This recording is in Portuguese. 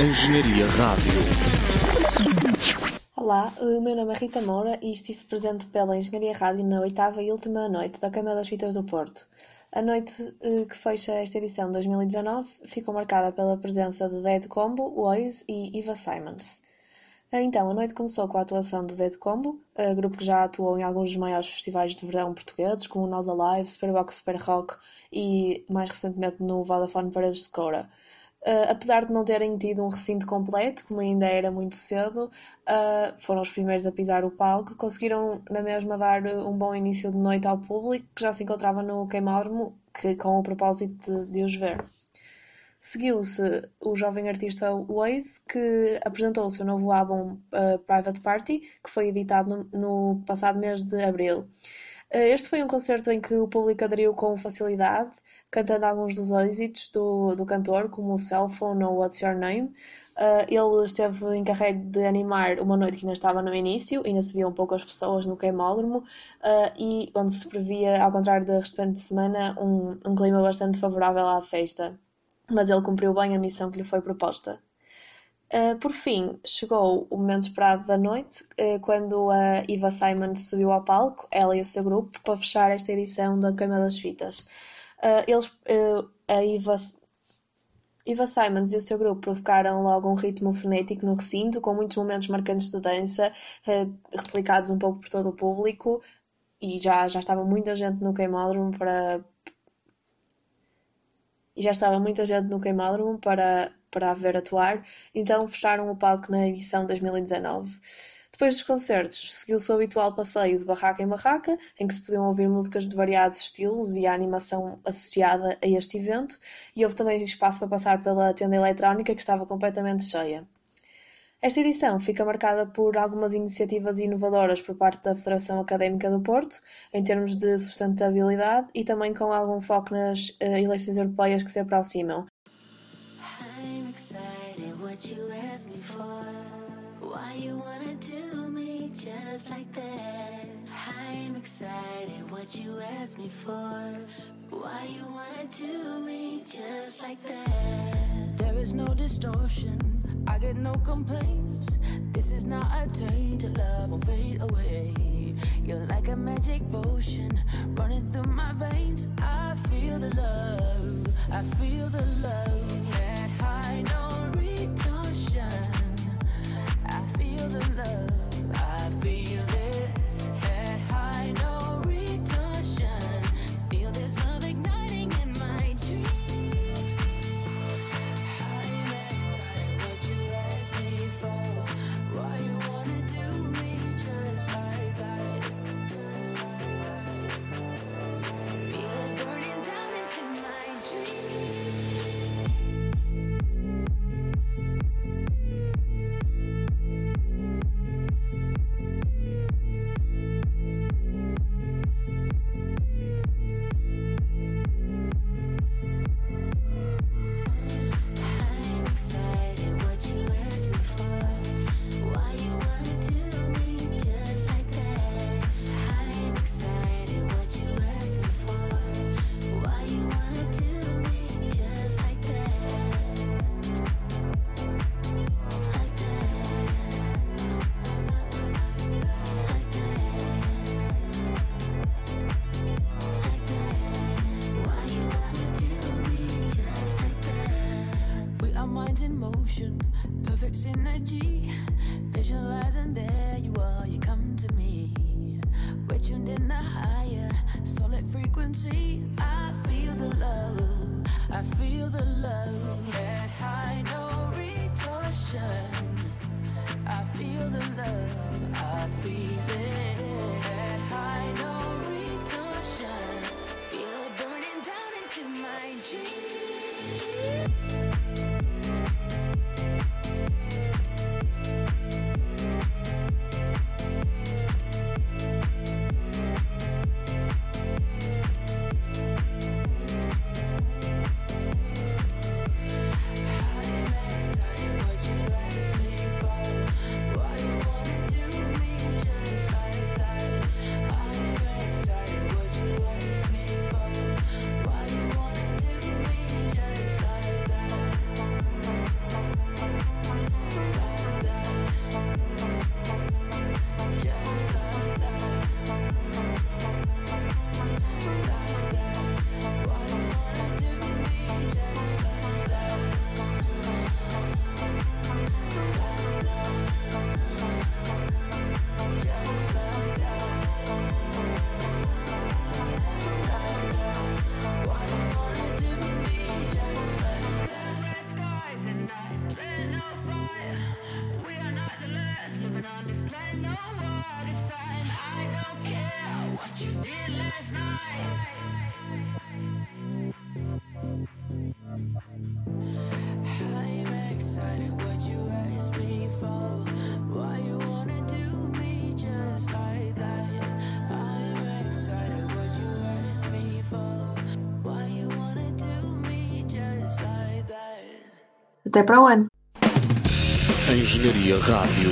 Engenharia Rádio. Olá, o meu nome é Rita Moura e estive presente pela Engenharia Rádio na oitava e última noite da Câmara das Fitas do Porto. A noite eh, que fecha esta edição de 2019 ficou marcada pela presença de Dead Combo, Waze e Eva Simons. Eh, então, a noite começou com a atuação de Dead Combo, eh, grupo que já atuou em alguns dos maiores festivais de verão portugueses, como o Nós Alive, Superbox Super Rock e, mais recentemente, no Vodafone Paredes de Coura. Uh, apesar de não terem tido um recinto completo, como ainda era muito cedo, uh, foram os primeiros a pisar o palco, conseguiram na mesma dar um bom início de noite ao público que já se encontrava no queimódromo, que, com o propósito de, de os ver. Seguiu-se o jovem artista Waze, que apresentou o seu novo álbum uh, Private Party, que foi editado no, no passado mês de abril. este foi um concerto em que o público aderiu com facilidade cantando alguns dos êxitos do, do cantor, como o Cell Phone ou What's Your Name. Uh, ele esteve encarregue de animar uma noite que ainda estava no início, ainda se viam poucas pessoas no queimódromo uh, e onde se previa, ao contrário da restante semana, um, um clima bastante favorável à festa. Mas ele cumpriu bem a missão que lhe foi proposta. Uh, por fim, chegou o momento esperado da noite, uh, quando a Eva Simon subiu ao palco, ela e o seu grupo, para fechar esta edição da Queima das Fitas. Uh, eles, uh, a Eva Simons e o seu grupo provocaram logo um ritmo frenético no recinto, com muitos momentos marcantes de dança, uh, replicados um pouco por todo o público, e já, já estava muita gente no queimódromo para. E já estava muita gente no queimódromo para, para ver atuar, então fecharam o palco na edição 2019. Depois dos concertos, seguiu-se o habitual passeio de barraca em barraca, em que se podiam ouvir músicas de variados estilos e a animação associada a este evento, e houve também espaço para passar pela tenda eletrónica, que estava completamente cheia. Esta edição fica marcada por algumas iniciativas inovadoras por parte da Federação Académica do Porto, em termos de sustentabilidade e também com algum foco nas uh, eleições europeias que se aproximam. Why you wanna do me just like that? I'm excited what you asked me for. Why you wanna do me just like that? There is no distortion. I get no complaints. This is not a taint. Love won't fade away. You're like a magic potion running through my veins. I feel the love. I feel the love our minds in motion, perfect synergy. Visualizing there you are, you come to me. We're tuned in the higher, solid frequency. I Até para o ano. Engenharia Rádio